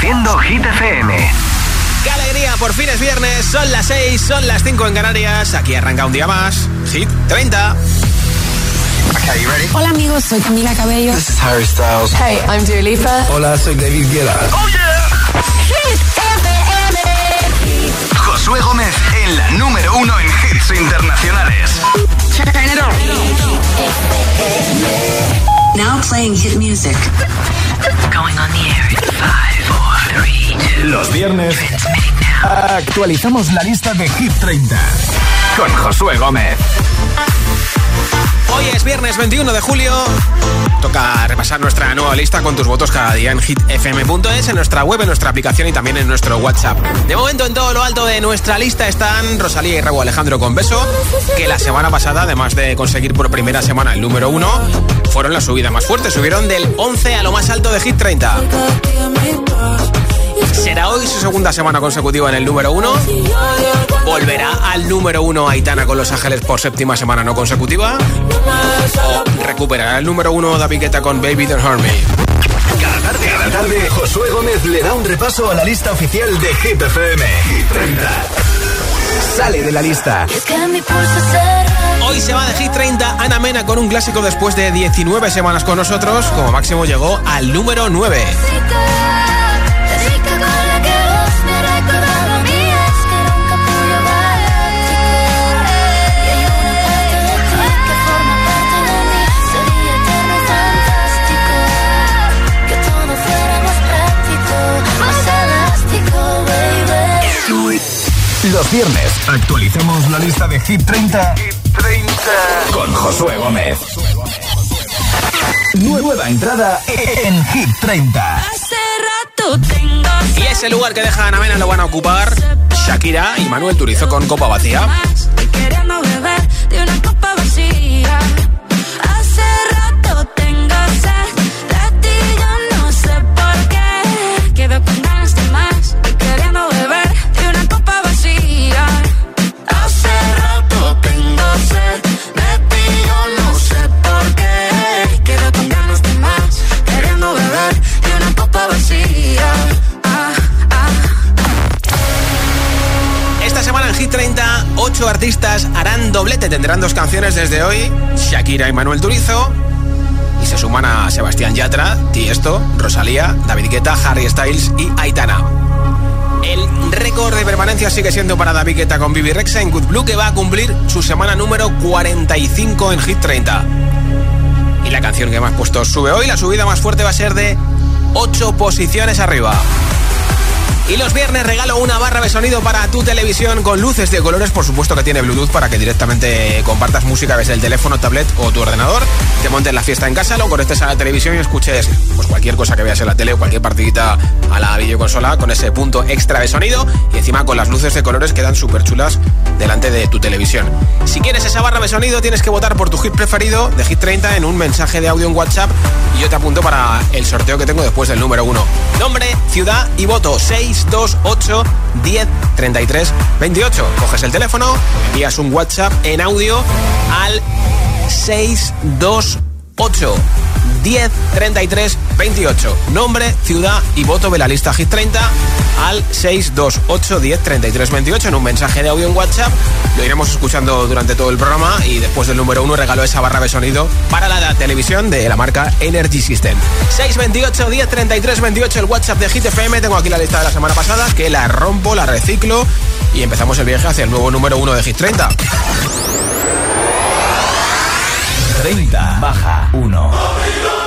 Reproduciendo Hit FM. ¡Qué alegría! Por fin es viernes, son las 6, son las 5 en Canarias. Aquí arranca un día más. Hit 30. Okay, you ready? Hola amigos, soy Camila Cabello. This is Harry Styles. Hey, I'm Dua Lipa. Hola, soy David Guetta. ¡Oh, yeah! Hit FM. Josué Gómez en la número uno en hits internacionales. Turn it on. Now playing hit music. Going on the air in five, four, three, two. Los viernes now. actualizamos la lista de Hit 30 Con Josué Gómez. Hoy es viernes 21 de julio. Toca repasar nuestra nueva lista con tus votos cada día en hitfm.es, en nuestra web, en nuestra aplicación y también en nuestro WhatsApp. De momento, en todo lo alto de nuestra lista están Rosalía y Raúl Alejandro con Beso, que la semana pasada, además de conseguir por primera semana el número 1, fueron la subida más fuerte. Subieron del 11 a lo más alto de Hit 30. ¿Será hoy su segunda semana consecutiva en el número 1? ¿Volverá al número 1 Aitana con Los Ángeles por séptima semana no consecutiva? ¿O recuperará el número 1 David Guetta con Baby Don't Hurt Me? Cada tarde, cada tarde, Josué Gómez le da un repaso a la lista oficial de Hit FM. Hit 30. Sale de la lista. Hoy se va de Hit 30 Ana Mena con un clásico después de 19 semanas con nosotros. Como máximo llegó al número 9. Los viernes actualizamos la lista de Hit 30 con Josué Gómez. Nueva entrada en Hit 30. Y ese lugar que deja Ana Mena lo van a ocupar Shakira y Manuel Turizo con Copa Vacía. Queriendo beber de una copa 30, 8 artistas harán doblete. Tendrán dos canciones desde hoy: Shakira y Manuel Turizo. Y se suman a Sebastián Yatra, Tiesto, Rosalía, David Guetta, Harry Styles y Aitana. El récord de permanencia sigue siendo para David Guetta con Bibi Rexa en Good Blue, que va a cumplir su semana número 45 en Hit 30. Y la canción que más puestos sube hoy, la subida más fuerte va a ser de 8 posiciones arriba. Y los viernes regalo una barra de sonido para tu televisión con luces de colores, por supuesto que tiene Bluetooth para que directamente compartas música desde el teléfono, tablet o tu ordenador, te montes la fiesta en casa, lo conectes a la televisión y escuches pues cualquier cosa que veas en la tele o cualquier partidita a la videoconsola con ese punto extra de sonido y encima con las luces de colores quedan súper chulas delante de tu televisión. Si quieres esa barra de sonido tienes que votar por tu hit preferido de Hit 30 en un mensaje de audio en WhatsApp y yo te apunto para el sorteo que tengo después del número 1. Nombre, ciudad y voto 628 10 33 28. Coges el teléfono, envías un WhatsApp en audio al 628 10 33 28. Nombre, ciudad y voto de la lista Hit 30 al 628 10 33 28 en un mensaje de audio en WhatsApp. Lo iremos escuchando durante todo el programa y después del número 1 regalo esa barra de sonido para la televisión de la marca Energy System. 628 10 33 28 el WhatsApp de Hit FM. Tengo aquí la lista de la semana pasada que la rompo, la reciclo y empezamos el viaje hacia el nuevo número 1 de Hit 30. 30 baja 1.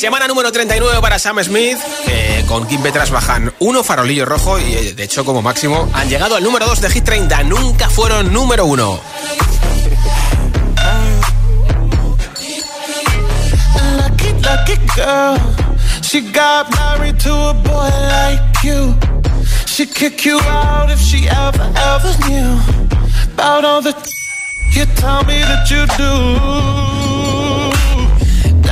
Semana número 39 para Sam Smith, que con Kim Petras bajan uno farolillo rojo y eh, de hecho como máximo han llegado al número 2 de Hit 30, nunca fueron número 1. Lucky, lucky girl. She got married to a boy like you. She'd kick you out if she ever, ever knew about all the you tell me that you do.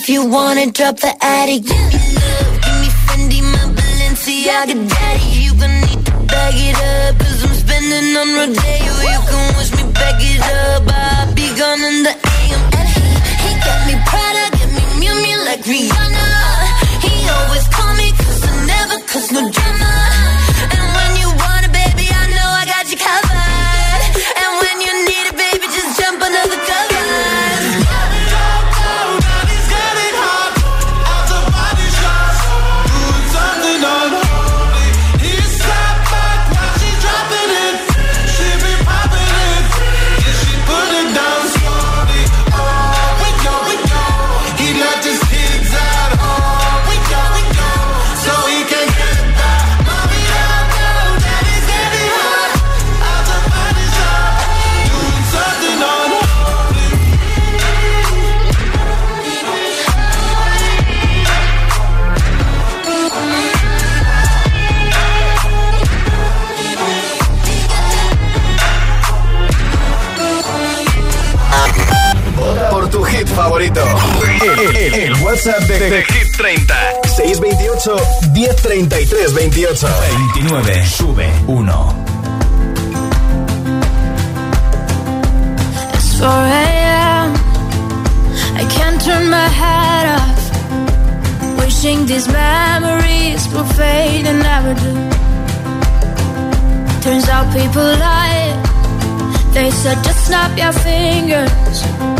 if you wanna drop the attic, give me love, give me Fendi, my Balenciaga, daddy. You gon' need to bag it up, cause I'm spending on Rodeo. You can wish me back it up, I'll be gone in the AM. And he, he got me Prada, get me Miu Miu like Rihanna. WhatsApp de, de Hit 30. 628 1033 28. 29. Sube 1. It's 4 a.m. I can't turn my head off. Wishing these memories will fade and never do. Turns out people lie. They said just snap your fingers.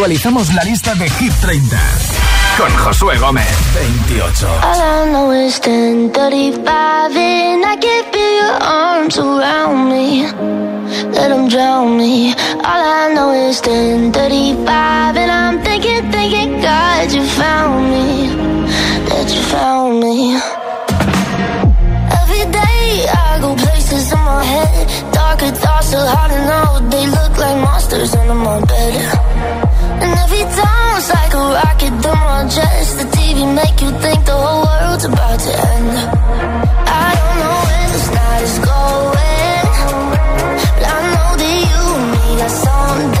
actualizamos la lista de Hit 30 con Josué Gómez. 28. All I know is 10:35 and I give you your arms around me. Let them drown me. All I know is 10:35 and I'm thinking, thinking, God, you found me. That you found me. Every day I go places in my head. Darker thoughts are hard to know. They look like monsters under my bed. I could do more just the TV make you think the whole world's about to end. I don't know where this night is going But I know that you and me got something.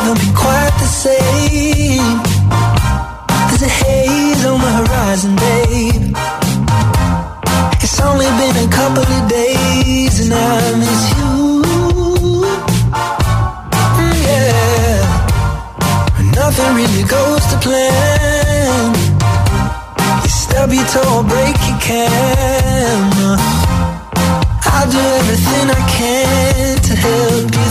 haven't been quite the same. There's a haze on the horizon, babe. It's only been a couple of days, and I miss you. Mm, yeah, nothing really goes to plan. You stub your toe break your camera. I'll do everything I can to help you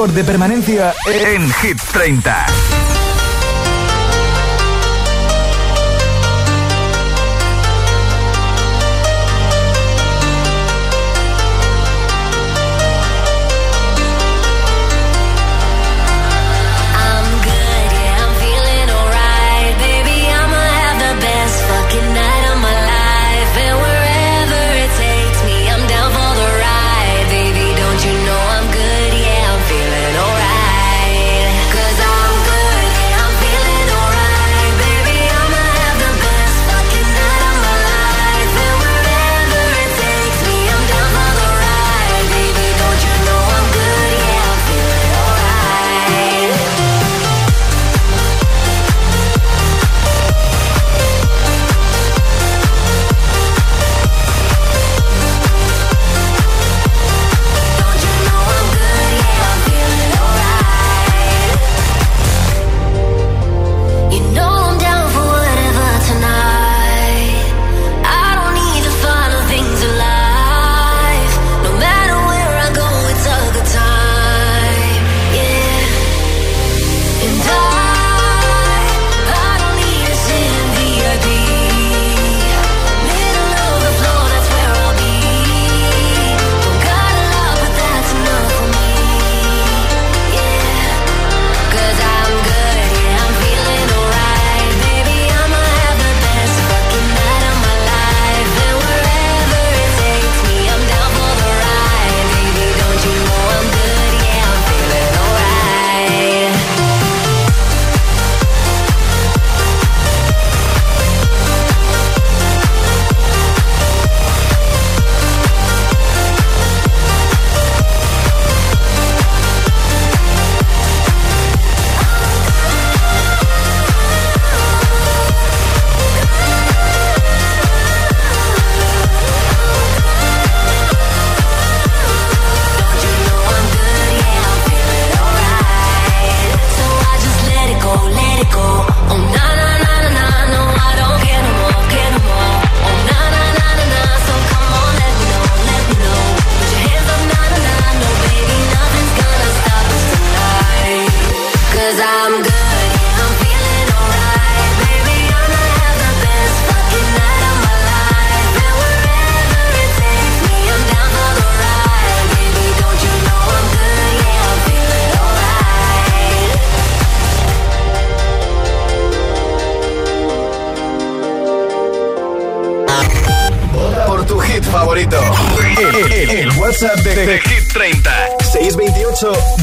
Récord de permanencia en Hit 30.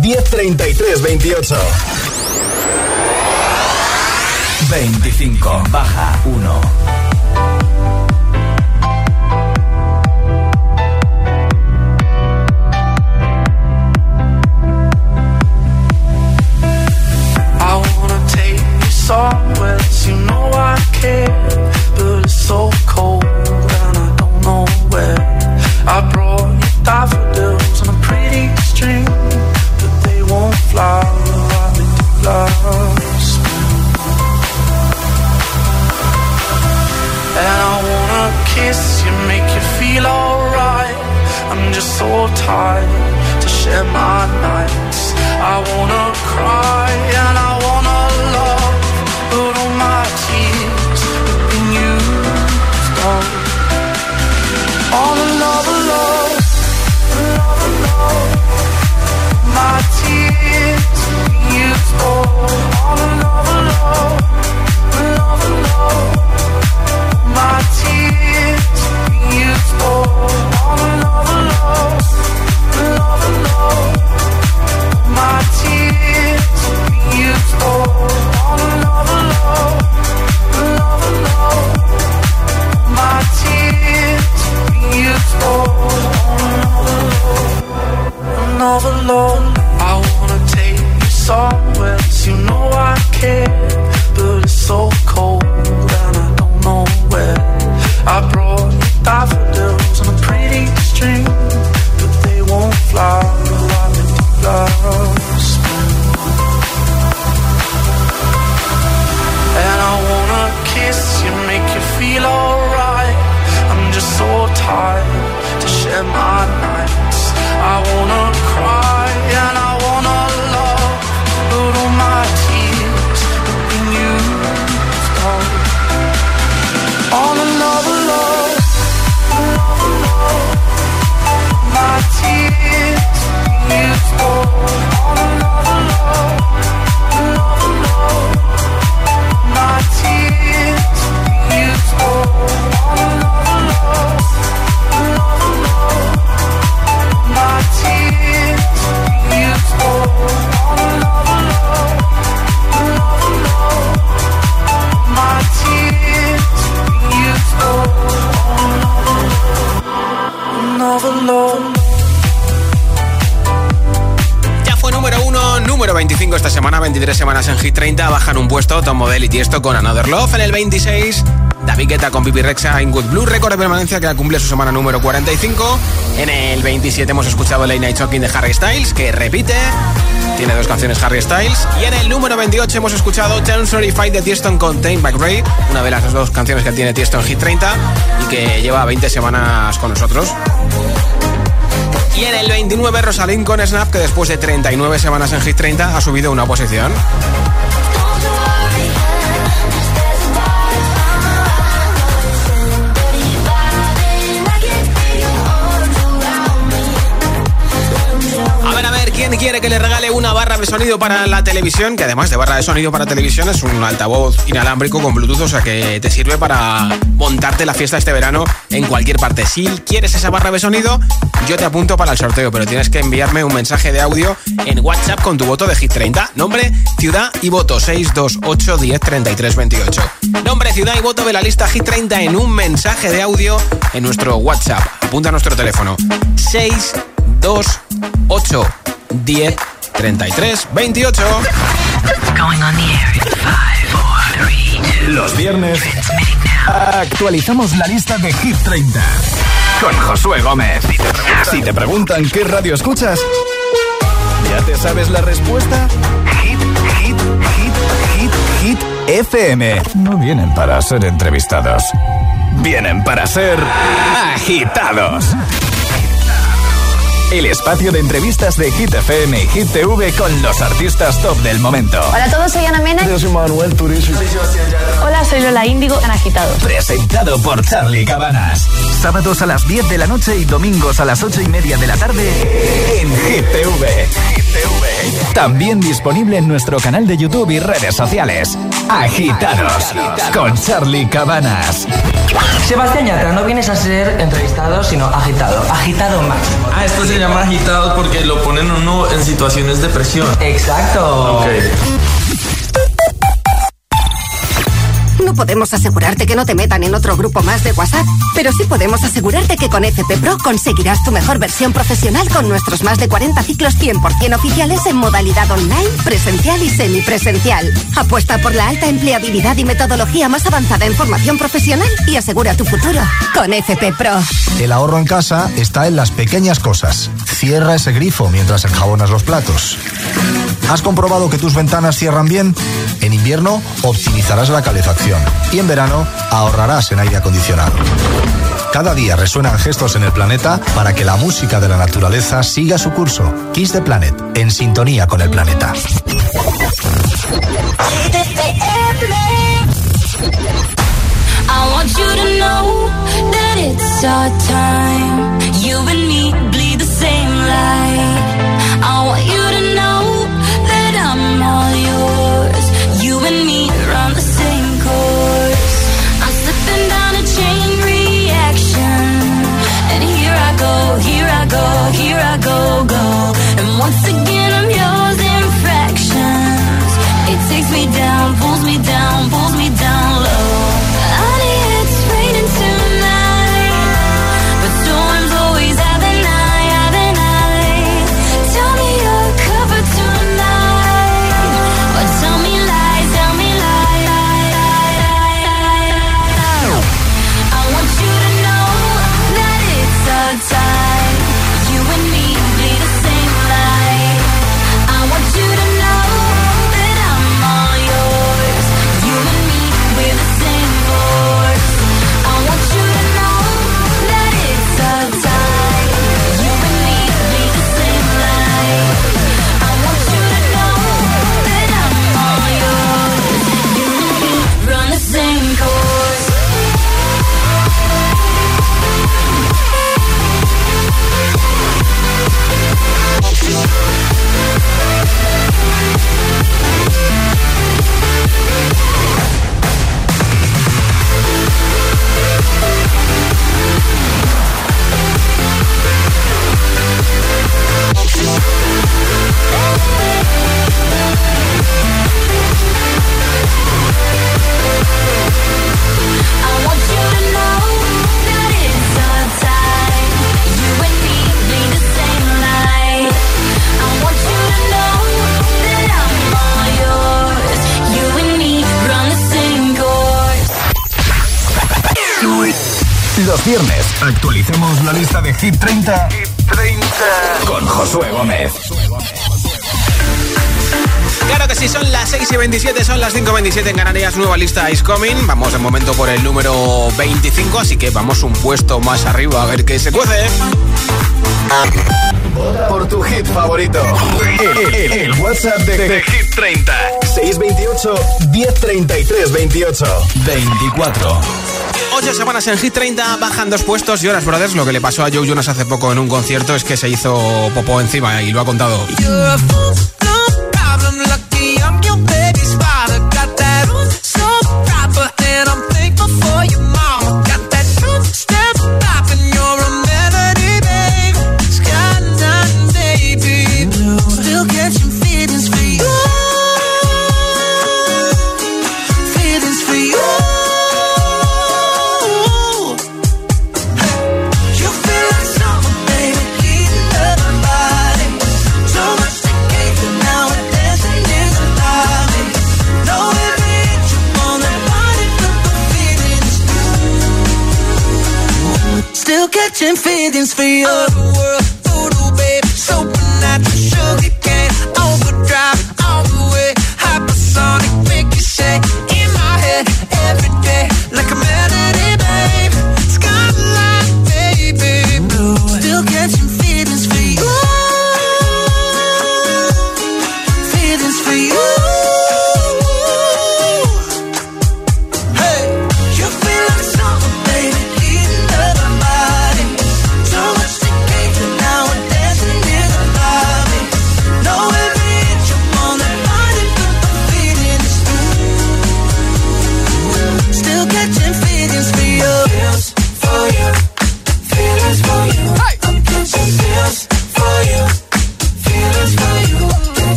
Diez, treinta y tres, veintiocho, veinticinco, baja uno. El 26, David Guetta con Pipi Rexa en Good Blue, récord de permanencia que cumple su semana número 45. En el 27 hemos escuchado Late Night Talking de Harry Styles, que repite. Tiene dos canciones Harry Styles. Y en el número 28 hemos escuchado Turn Fight de Tiesto con Tame Back Ray, una de las dos canciones que tiene Tiesto en Hit 30 y que lleva 20 semanas con nosotros. Y en el 29 Rosalind con Snap, que después de 39 semanas en Hit 30 ha subido una posición. ¿Quién quiere que le regale una barra de sonido para la televisión? Que además de barra de sonido para televisión es un altavoz inalámbrico con Bluetooth, o sea que te sirve para montarte la fiesta este verano en cualquier parte. Si quieres esa barra de sonido, yo te apunto para el sorteo, pero tienes que enviarme un mensaje de audio en WhatsApp con tu voto de Hit 30. Nombre, ciudad y voto 628 10 33 28. Nombre, ciudad y voto de la lista Hit 30 en un mensaje de audio en nuestro WhatsApp. Apunta a nuestro teléfono 628 10 33 28. Los viernes actualizamos la lista de Hit 30 con Josué Gómez. Si te preguntan qué radio escuchas, ¿ya te sabes la respuesta? Hit, hit, hit, hit, hit FM. No vienen para ser entrevistados. Vienen para ser agitados el espacio de entrevistas de Hit FM y Hit TV con los artistas top del momento. Hola a todos, soy Ana Mena. Yo soy Manuel Turizo. Hola, soy Lola Índigo en Agitados. Presentado por Charlie Cabanas. Sábados a las 10 de la noche y domingos a las 8 y media de la tarde en Hit TV. También disponible en nuestro canal de YouTube y redes sociales. Agitados con Charlie Cabanas. Sebastián Yatra, no vienes a ser entrevistado, sino agitado. Agitado máximo. Ah, esto se llama agitado porque lo ponen uno en situaciones de presión. Exacto. No podemos asegurarte que no te metan en otro grupo más de WhatsApp, pero sí podemos asegurarte que con FP Pro conseguirás tu mejor versión profesional con nuestros más de 40 ciclos 100% oficiales en modalidad online, presencial y semipresencial. Apuesta por la alta empleabilidad y metodología más avanzada en formación profesional y asegura tu futuro con FP Pro. El ahorro en casa está en las pequeñas cosas. Cierra ese grifo mientras enjabonas los platos. ¿Has comprobado que tus ventanas cierran bien? En invierno optimizarás la calefacción y en verano ahorrarás en aire acondicionado. Cada día resuenan gestos en el planeta para que la música de la naturaleza siga su curso. Kiss the Planet, en sintonía con el planeta. I want you go, here I go, go. And once again I'm yours in fractions. It takes me down, pulls me down, pulls la lista de Hit 30, Hit 30. con Josué Gómez. Claro que sí, son las 6 y 27, son las 5 y 27 en Canarias, nueva lista is coming. Vamos de momento por el número 25, así que vamos un puesto más arriba a ver qué se cuece. Por tu hit favorito. El, el, el WhatsApp de, de, de, Hit 30. 628 1033 28 24. Ocho semanas en Hit 30, bajan dos puestos y horas, brothers. Lo que le pasó a Joe Jonas hace poco en un concierto es que se hizo popó encima y lo ha contado. still catching feelings for you. World, voodoo, so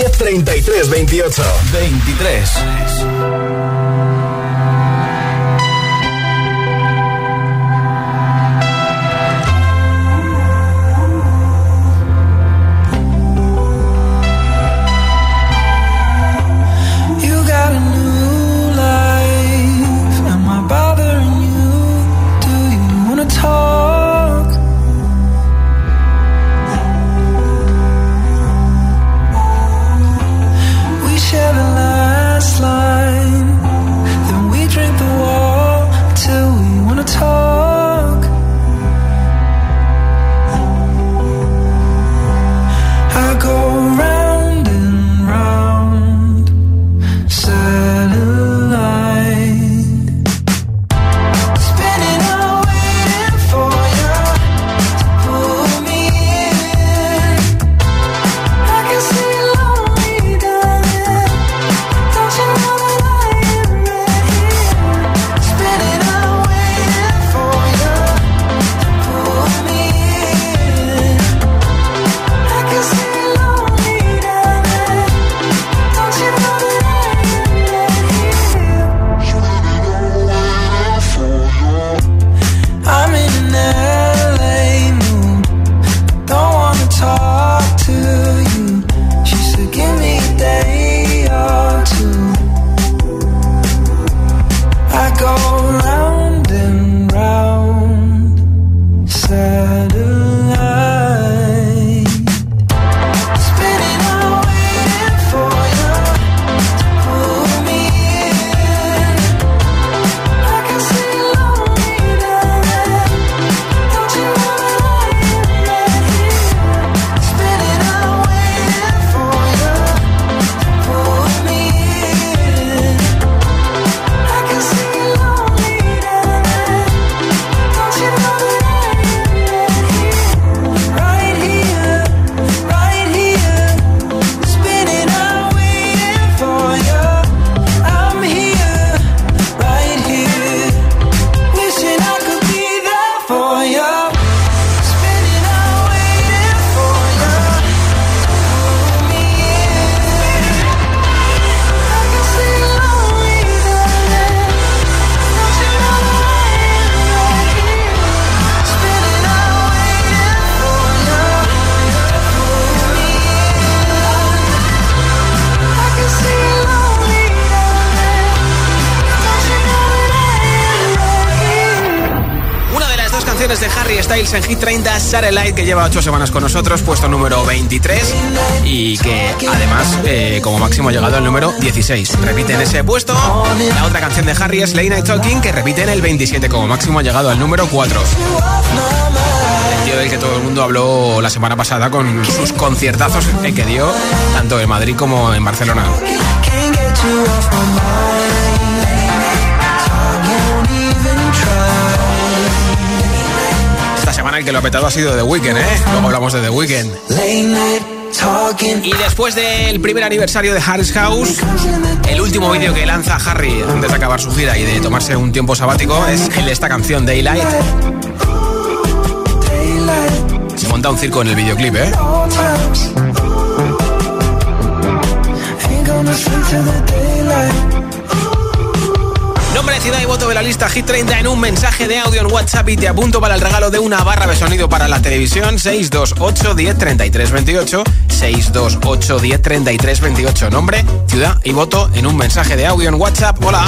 1033 28 23 En Hit 30, Satellite, que lleva 8 semanas con nosotros, puesto número 23, y que además, eh, como máximo, ha llegado al número 16. Repite en ese puesto. La otra canción de Harry es Late Night Talking, que repite en el 27, como máximo, ha llegado al número 4. El tío del que todo el mundo habló la semana pasada con sus conciertazos que dio, tanto en Madrid como en Barcelona. El que lo ha petado ha sido The Weeknd, ¿eh? Luego hablamos de The Weeknd. Y después del primer aniversario de Harris House, el último vídeo que lanza Harry antes de acabar su gira y de tomarse un tiempo sabático es el de esta canción, Daylight. Se monta un circo en el videoclip, ¿eh? De la lista Hit 30 en un mensaje de audio en WhatsApp y te apunto para el regalo de una barra de sonido para la televisión 628 10 33 28 628 10 33 28 Nombre, ciudad y voto en un mensaje de audio en WhatsApp. Hola.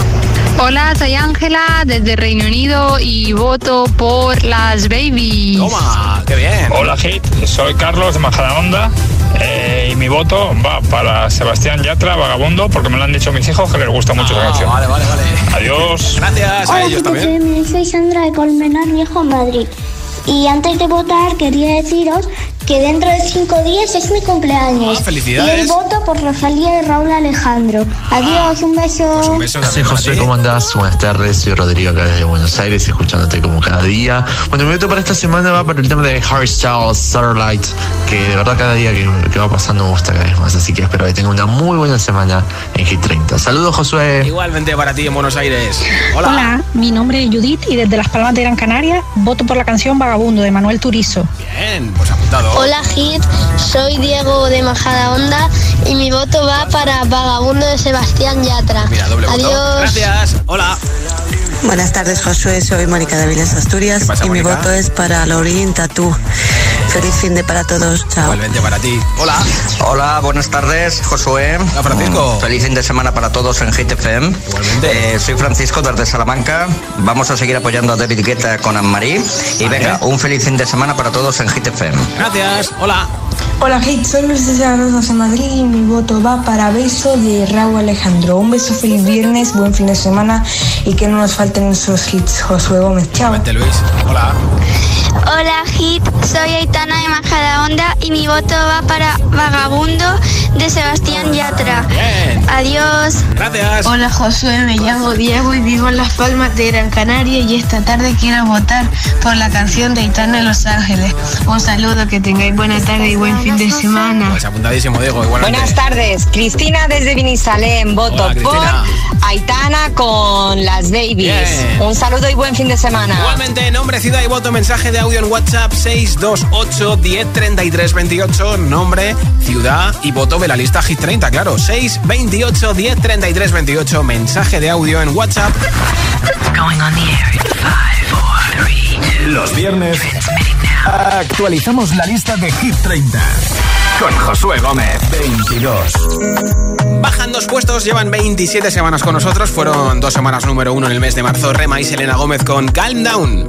Hola, soy Ángela desde Reino Unido y voto por las babies. Toma, qué bien. Hola Hit, soy Carlos de Majadahonda eh, y mi voto va para Sebastián Yatra, Vagabundo, porque me lo han dicho mis hijos que les gusta mucho la canción. Vale, vale, vale. Adiós. Gracias a ellos también. Soy Sandra de Colmenar Viejo, Madrid. Y antes de votar quería deciros que dentro de cinco días es mi cumpleaños. Ah, felicidades. Y el voto por Rosalía y Raúl Alejandro. Adiós, un beso. Pues un beso para José. ¿cómo andás? Buenas tardes, soy Rodrigo acá desde Buenos Aires, escuchándote como cada día. Bueno, mi voto para esta semana va para el tema de Harry Styles, Starlight, que de verdad cada día que, que va pasando me gusta cada vez más, así que espero que tenga una muy buena semana en Hit 30. Saludos, Josué. Igualmente para ti en Buenos Aires. Hola. Hola, mi nombre es Judith y desde Las Palmas de Gran Canaria voto por la canción Vagabundo de Manuel Turizo. Bien, pues apuntado. Hola Hit, soy Diego de Majadahonda y mi voto va para Vagabundo de Sebastián Yatra. Mira, doble voto. Adiós. Gracias. Hola. Buenas tardes, Josué. Soy Mónica de Avilés, Asturias. pasa, y mi voto es para Laurín Tatú. Feliz fin de para todos. Chao. Igualmente para ti. Hola. Hola, buenas tardes, Josué. Hola, Francisco. Mm, Feliz fin de semana para todos en Hit FM. Igualmente. Eh, soy Francisco desde Salamanca. Vamos a seguir apoyando a David Guetta con Anne-Marie. Y Vale. venga, un feliz fin de semana para todos en Hit FM. Gracias. Hola. Hola Hit, soy Luis Zaragoza de Madrid y mi voto va para Beso de Raúl Alejandro. Un beso, feliz viernes, buen fin de semana y que no nos falten esos hits. Josué Gómez, chao. Luis. Hola. Hola Hit, soy Aitana de Majadahonda y mi voto va para Vagabundo de Sebastián Yatra. Bien. Adiós. Gracias. Hola Josué, me llamo Diego y vivo en Las Palmas de Gran Canaria y esta tarde quiero votar por la canción de Aitana en Los Ángeles. Un saludo, que tengáis buena tarde y buen fin de semana. Pues apuntadísimo, Diego. Igualmente. Buenas tardes, Cristina desde Vinisalem, voto Hola, por. Aitana con las babies. Bien. Un saludo y buen fin de semana. Igualmente, nombre, ciudad y voto, mensaje de audio en WhatsApp 628 10 33 28. Nombre, ciudad y voto de la lista Hit 30, claro. 628 10 33 28. Mensaje de audio en WhatsApp. Going on the air in five, four, three, two. Los viernes actualizamos la lista de Hit 30 con Josué Gómez. 22. Bajan dos puestos, llevan 27 semanas con nosotros. Fueron dos semanas número uno en el mes de marzo. Rema y Selena Gómez con Calm Down.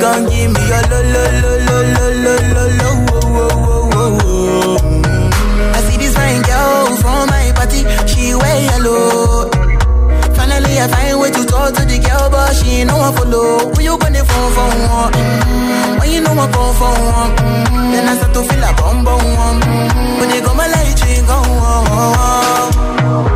gon' give me your lo, lo, lo, lo, lo, lo, lo, lo, oh, oh, oh, oh, oh. Mm. I see this fine girl from my party, she wear yellow. Finally, I find way to talk to the girl, but she ain't no one follow. Who you gonna phone for one? Mm. When you know I come for one, mm. then I start to feel a bum bum one. Mm. When they go my light, you go on. Yeah, I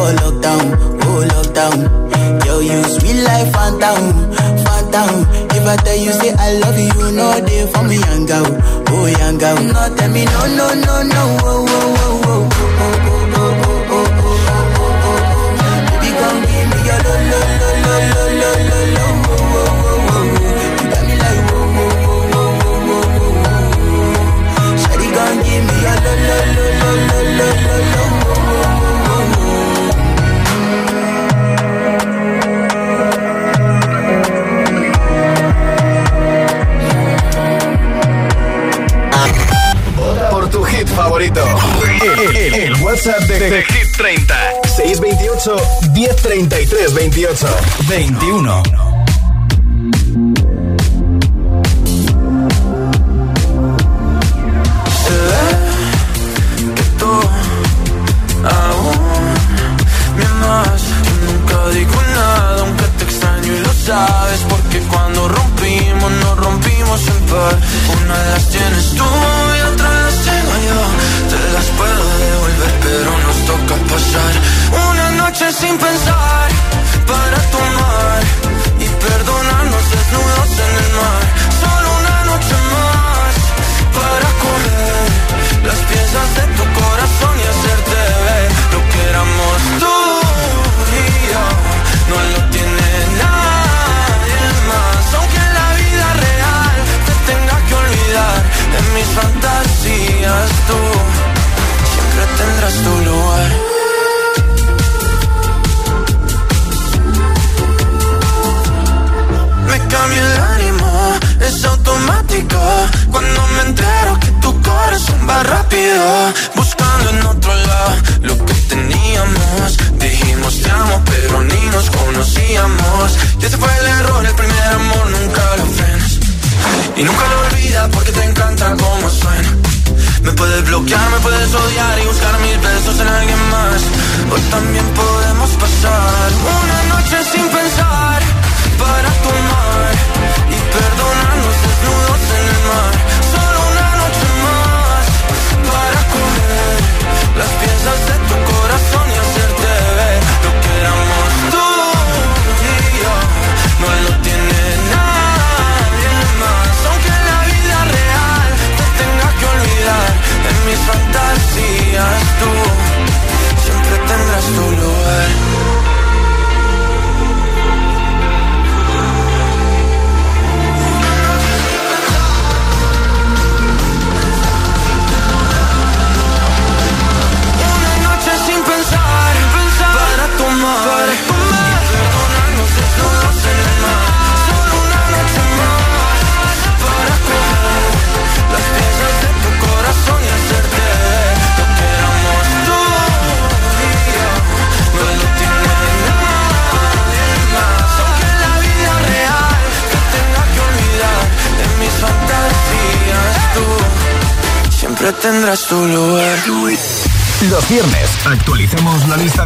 Oh, lockdown, oh, lockdown. Yo, you sweet life, phantom, phantom. If I tell you, say I love you, no day for me, young girl. Oh, young girl. No, tell me, no, no, no, no, oh, oh, oh, oh. 21.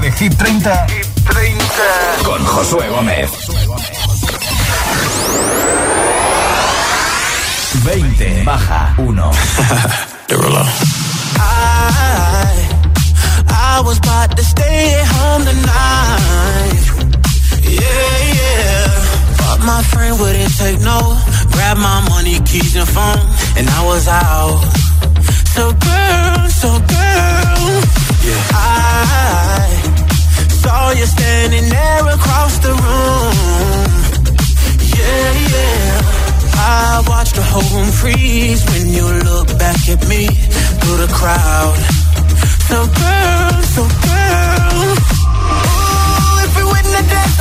de Hit crowd. So girl, so girl, ooh, if we win the dance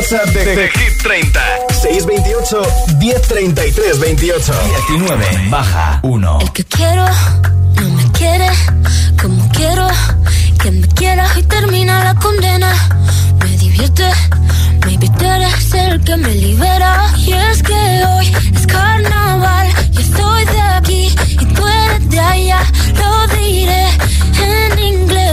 WhatsApp de, de, de Hit 30. 628 1033 28. 19 baja 1. El que quiero no me quiere como quiero que me quiera y termina la condena. Me divierte, me invitaré a ser el que me libera. Y es que hoy es carnaval, yo estoy de aquí y tú eres de allá. Lo diré en inglés.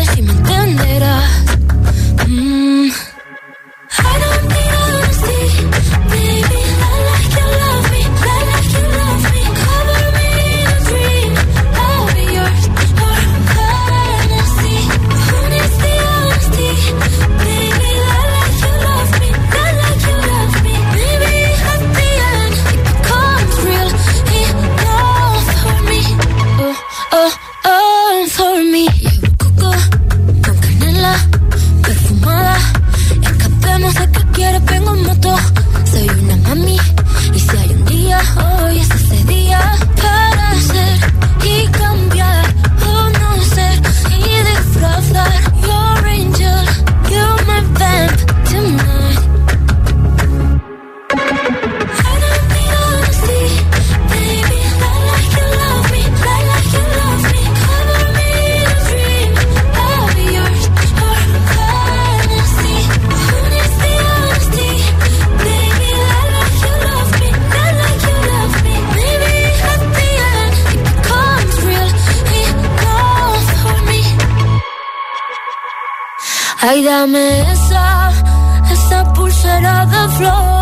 regálame esa, esa pulsera de flor.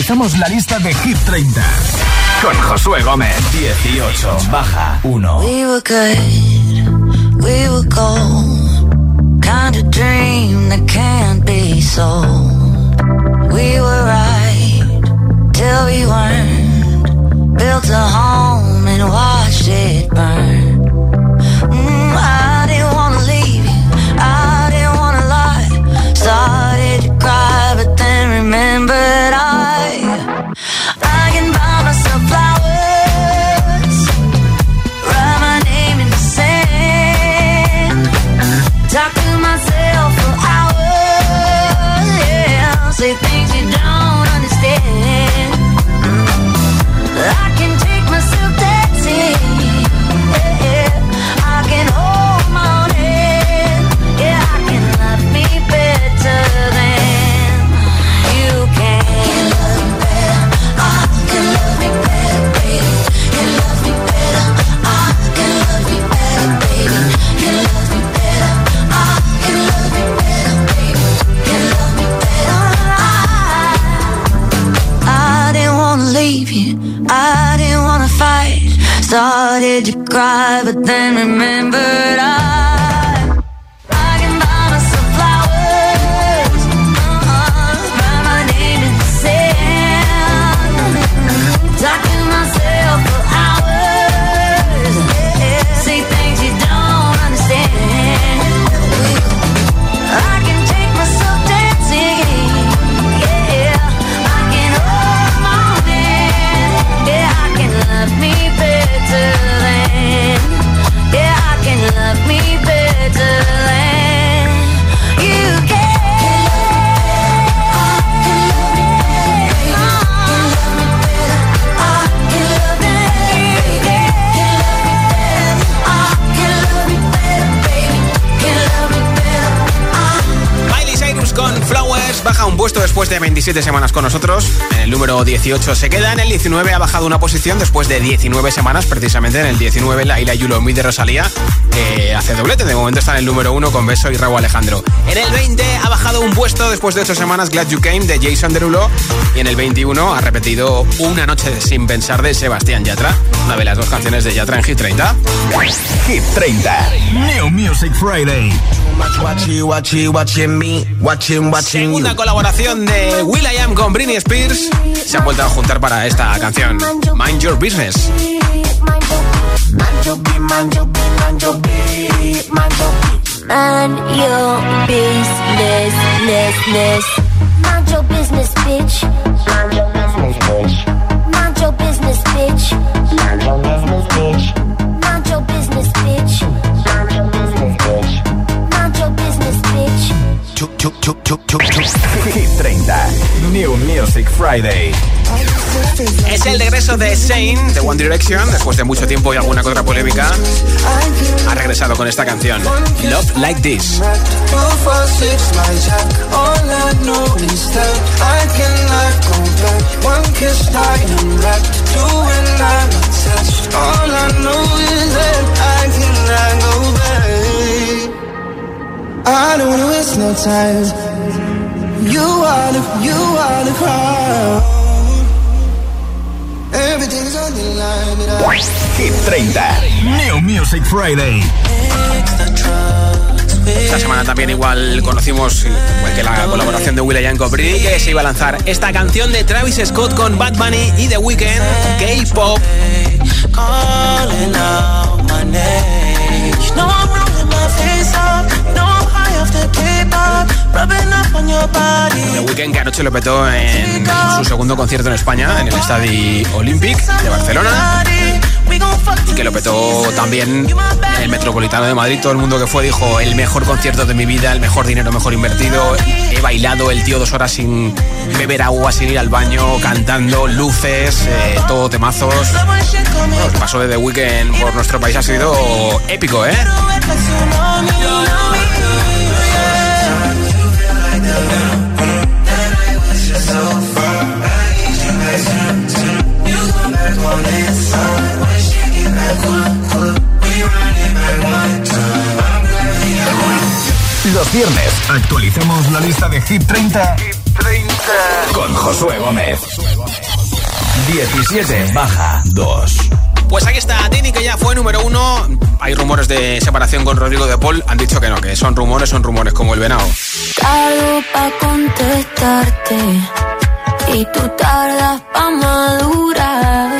actualizamos la lista de Hit 30 con Josué Gómez. 18 baja 1. We were good, we were gold. Kind of dream that can't be sold. We were right till we weren't. Built a home and watched it burn. Then remembered 27 semanas con nosotros. En el número 18 se queda, en el 19 ha bajado una posición después de 19 semanas, precisamente en el 19 Laila Yulo Mi de Rosalía eh, hace doblete. De momento está en el número 1 con Beso y Raúl Alejandro. En el 20 ha bajado un puesto después de 8 semanas Glad You Came de Jason Derulo. Y en el 21 ha repetido Una noche sin pensar de Sebastián Yatra, una de las dos canciones de Yatra en Hit 30. Hit 30. New Music Friday. Segunda colaboración de Will.i.am con Britney Spears. Se han vuelto a juntar para esta canción. Mind Your Business. Mind your business, less, less. Mind your business, bitch. Mind your business, bitch. Mind your business, bitch. Mind your business, bitch. Bitch. Hit 30. New Music Friday. Es el regreso de Shane de One Direction. Después de mucho tiempo y alguna otra polémica, ha regresado con esta canción. Love Like This. I don't wanna waste no time. You are the, you are the crowd. Everything's on the line, Hit 30. New Music Friday. Esta semana también igual conocimos igual que la colaboración de Will.i.am con Britney que se iba a lanzar esta canción de Travis Scott con Bad Bunny y The Weeknd, K-pop. The Weeknd que anoche lo petó en su segundo concierto en España, en el Estadio Olympic de Barcelona. Y que lo petó también en el Metropolitano de Madrid. Todo el mundo que fue dijo, el mejor concierto de mi vida, el mejor dinero, mejor invertido. He bailado el tío dos horas sin beber agua, sin ir al baño, cantando, luces, eh, todo temazos. Bueno, el paso de The Weeknd por nuestro país ha sido épico, ¿eh? Los viernes actualizamos la lista de Hit 30, con Josué Gómez. 17 baja 2. Pues aquí está Tini, que ya fue número uno. Hay rumores de separación con Rodrigo de Paul. Han dicho que no, que son rumores, son rumores como el venado. Tardo pa' contestarte y tú tardas pa' madurar.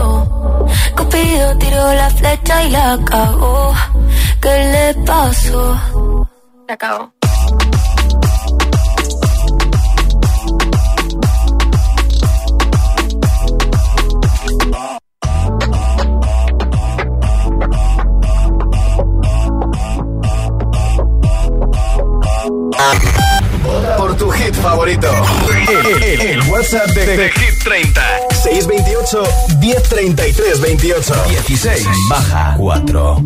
Cupido tiró la flecha y la acabó. ¿Qué le pasó? Se acabó. Tu hit favorito. El, el WhatsApp de, de, Hit 30. 628 1033 28. 16 baja 4.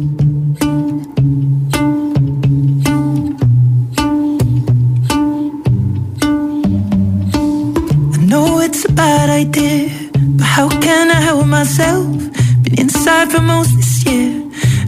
I know it's a bad idea, but how can I help myself? Been inside for most this year.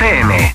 FM.